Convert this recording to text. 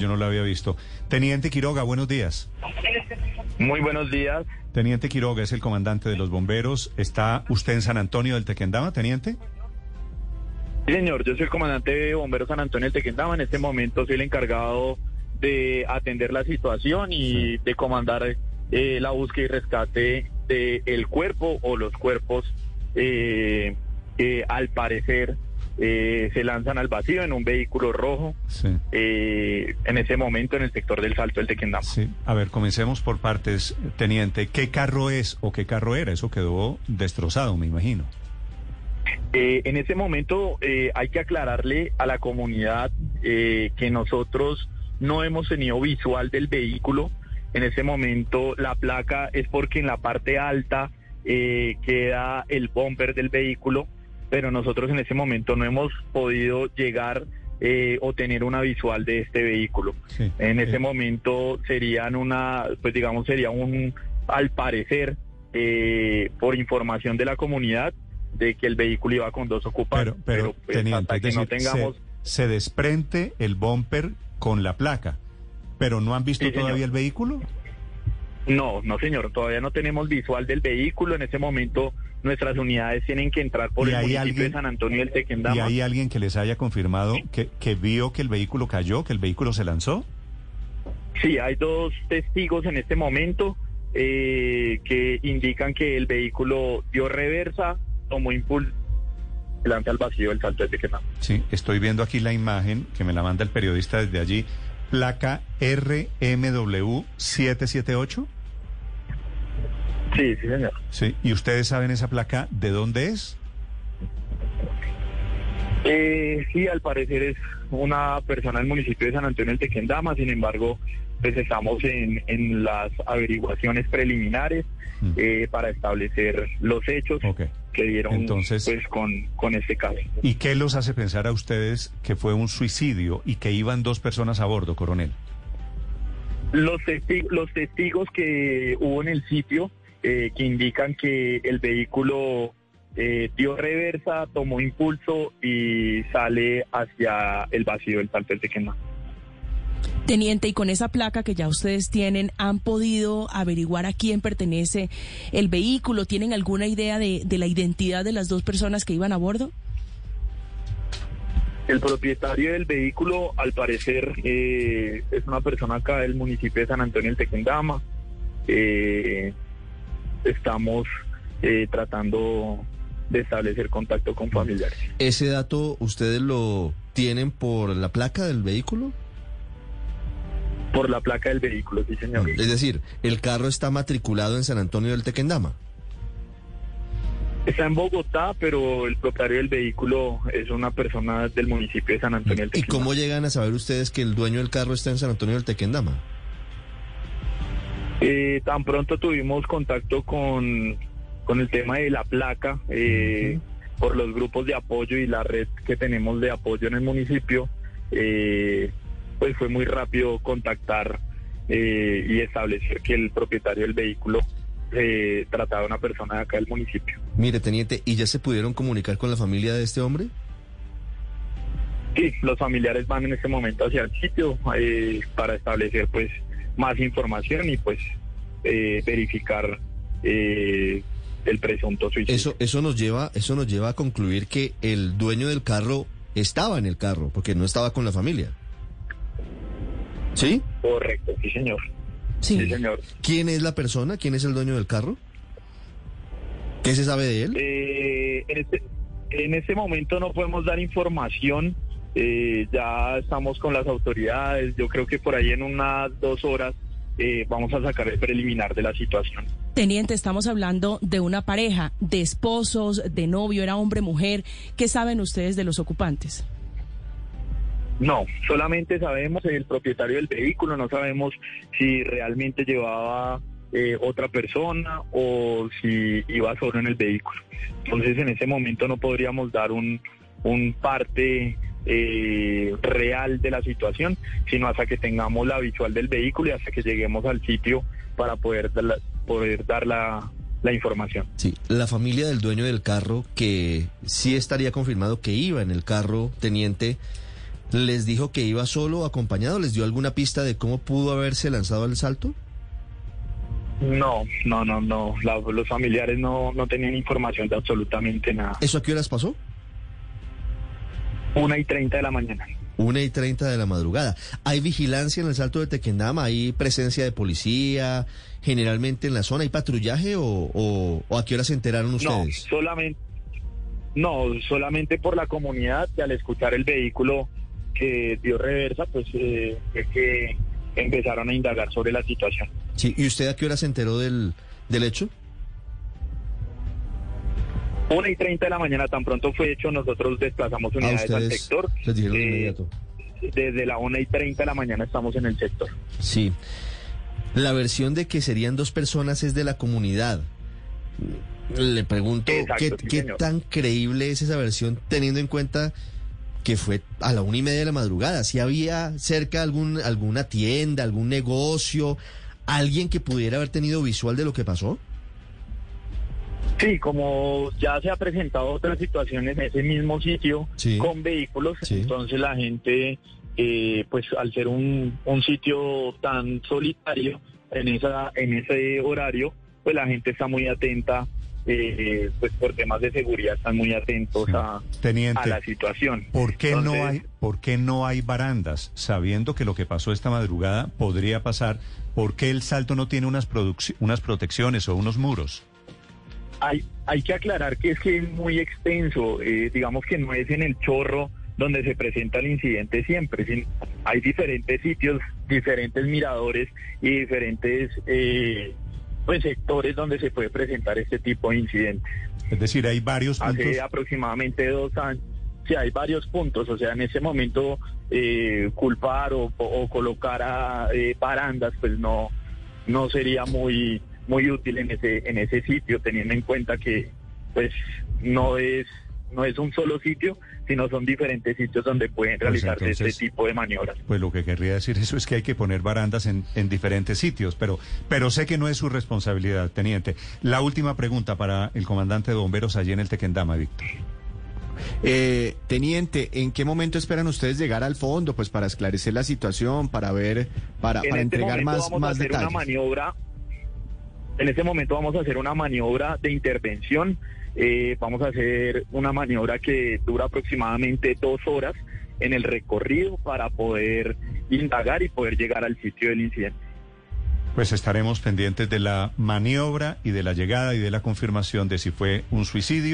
yo no la había visto. Teniente Quiroga, buenos días. Muy buenos días. Teniente Quiroga es el comandante de los bomberos. ¿Está usted en San Antonio del Tequendama, teniente? Sí, señor, yo soy el comandante de bomberos San Antonio del Tequendama. En este momento soy el encargado de atender la situación y de comandar eh, la búsqueda y rescate del cuerpo o los cuerpos eh, que al parecer eh, se lanzan al vacío en un vehículo rojo eh, en ese momento en el sector del Salto del Tequendama. Sí. A ver, comencemos por partes, teniente. ¿Qué carro es o qué carro era? Eso quedó destrozado, me imagino. Eh, en ese momento hay que aclararle a la comunidad que nosotros no hemos tenido visual del vehículo. En ese momento la placa es porque en la parte alta queda el bumper del vehículo pero nosotros en ese momento no hemos podido llegar eh, o tener una visual de este vehículo. en ese momento serían una, pues digamos, sería un, al parecer, eh, por información de la comunidad, de que el vehículo iba con dos ocupantes. Pero, pero, pues, que no tengamos... Se, desprende el bumper con la placa, pero ¿no han visto todavía el vehículo? No, no señor, todavía no tenemos visual del vehículo. En ese momento nuestras unidades tienen que entrar por el municipio de San Antonio del Tequendama. ¿Y hay alguien que les haya confirmado que, que vio que el vehículo cayó, que el vehículo se lanzó? Sí, hay dos testigos en este momento eh, que indican que el vehículo dio reversa, tomó impulso, lanza al vacío el salto de Tequendama. Sí, estoy viendo aquí la imagen que me la manda el periodista desde allí. Placa RMW 778. Sí, sí, señor. Sí, ¿y ustedes saben esa placa de dónde es? Eh, sí, al parecer es una persona del municipio de San Antonio del Tequendama, sin embargo, pues estamos en, en las averiguaciones preliminares mm. eh, para establecer los hechos que dieron Entonces, pues, con, con este caso. ¿Y qué los hace pensar a ustedes que fue un suicidio y que iban dos personas a bordo, coronel? Los, los testigos que hubo en el sitio eh, que indican que el vehículo eh, dio reversa, tomó impulso y sale hacia el vacío del Salto del Tequendama. Teniente, y con esa placa que ya ustedes tienen, ¿han podido averiguar a quién pertenece el vehículo? ¿Tienen alguna idea de, la identidad de las dos personas que iban a bordo? El propietario del vehículo, al parecer, eh, es una persona acá del municipio de San Antonio del Tequendama. Eh, estamos eh, tratando de establecer contacto con familiares. ¿Ese dato ustedes lo tienen por la placa del vehículo? Por la placa del vehículo, sí, señor. Es decir, ¿el carro está matriculado en San Antonio del Tequendama? Está en Bogotá, pero el propietario del vehículo es una persona del municipio de San Antonio del Tequendama. ¿Y cómo llegan a saber ustedes que el dueño del carro está en San Antonio del Tequendama? Eh, tan pronto tuvimos contacto con, con el tema de la placa, eh, por los grupos de apoyo y la red que tenemos de apoyo en el municipio, eh, pues fue muy rápido contactar y establecer que el propietario del vehículo trataba a una persona de acá del municipio. Mire, teniente, ¿y ya se pudieron comunicar con la familia de este hombre? Sí, los familiares van en este momento hacia el sitio para establecer pues más información y pues eh, verificar eh, el presunto suicidio. Eso, eso nos lleva, eso nos lleva a concluir que el dueño del carro estaba en el carro, porque no estaba con la familia. ¿Sí? Correcto, sí señor. Sí. señor. ¿Quién es la persona? ¿Quién es el dueño del carro? ¿Qué se sabe de él? Eh, en, este, en este momento no podemos dar información eh, ya estamos con las autoridades, yo creo que por ahí en unas dos horas eh, vamos a sacar el preliminar de la situación. Teniente, estamos hablando de una pareja, de esposos, de novio, era hombre, mujer. ¿Qué saben ustedes de los ocupantes? No, solamente sabemos el propietario del vehículo, no sabemos si realmente llevaba eh, otra persona o si iba solo en el vehículo. Entonces en ese momento no podríamos dar un, un parte eh, real de la situación, sino hasta que tengamos la visual del vehículo y hasta que lleguemos al sitio para poder dar la, poder dar la, la información. Sí, la familia del dueño del carro, que sí estaría confirmado que iba en el carro, teniente, ¿Les dijo que iba solo o acompañado? ¿Les dio alguna pista de cómo pudo haberse lanzado al salto? No, no, no, no. los familiares no, no tenían información de absolutamente nada. ¿Eso a qué horas pasó? Una y treinta de la mañana. Una y treinta de la madrugada. ¿Hay vigilancia en el salto de Tequendama? ¿Hay presencia de policía generalmente en la zona? ¿Hay patrullaje o, a qué hora se enteraron ustedes? No, solamente, no, solamente por la comunidad y al escuchar el vehículo que dio reversa, pues eh, es que empezaron a indagar sobre la situación. Sí, ¿y usted a qué hora se enteró del, del hecho? Una y treinta de la mañana, tan pronto fue hecho, nosotros desplazamos unidades al sector. Eh, desde la una y treinta de la mañana estamos en el sector. Sí. La versión de que serían dos personas es de la comunidad. Le pregunto, ¿qué, tan creíble es esa versión teniendo en cuenta que fue a la una y media de la madrugada? Si había cerca algún, alguna tienda, algún negocio, alguien que pudiera haber tenido visual de lo que pasó? Sí, como ya se ha presentado otra situación en ese mismo sitio con vehículos, entonces la gente, eh, pues al ser un, un sitio tan solitario en esa en ese horario, pues la gente está muy atenta eh, pues por temas de seguridad están muy atentos a, a, la situación. ¿Por qué no hay por qué no hay barandas sabiendo que lo que pasó esta madrugada podría pasar? ¿Por qué el salto no tiene unas unas protecciones o unos muros? Hay, hay que aclarar que es que es muy extenso, eh, digamos que no es en el chorro donde se presenta el incidente siempre, hay diferentes sitios, diferentes miradores y diferentes eh, pues, sectores donde se puede presentar este tipo de incidentes. Es decir, hay varios puntos. Hace aproximadamente dos años. Sí, hay varios puntos, o sea, en ese momento eh, culpar o, colocar a barandas, pues no, no sería muy muy útil en ese en ese sitio teniendo en cuenta que pues no es no es un solo sitio, sino son diferentes sitios donde pueden pues realizarse este tipo de maniobras. Pues lo que querría decir eso es que hay que poner barandas en, en, diferentes sitios, pero, pero sé que no es su responsabilidad, teniente. La última pregunta para el comandante de bomberos allí en el Tequendama, Víctor. Eh, teniente, ¿en qué momento esperan ustedes llegar al fondo, pues para esclarecer la situación, para ver, para, para este entregar más, vamos más a hacer Una maniobra en este momento vamos a hacer una maniobra de intervención. Eh, vamos a hacer una maniobra que dura aproximadamente dos horas en el recorrido para poder indagar y poder llegar al sitio del incidente. Pues estaremos pendientes de la maniobra y de la llegada y de la confirmación de si fue un suicidio.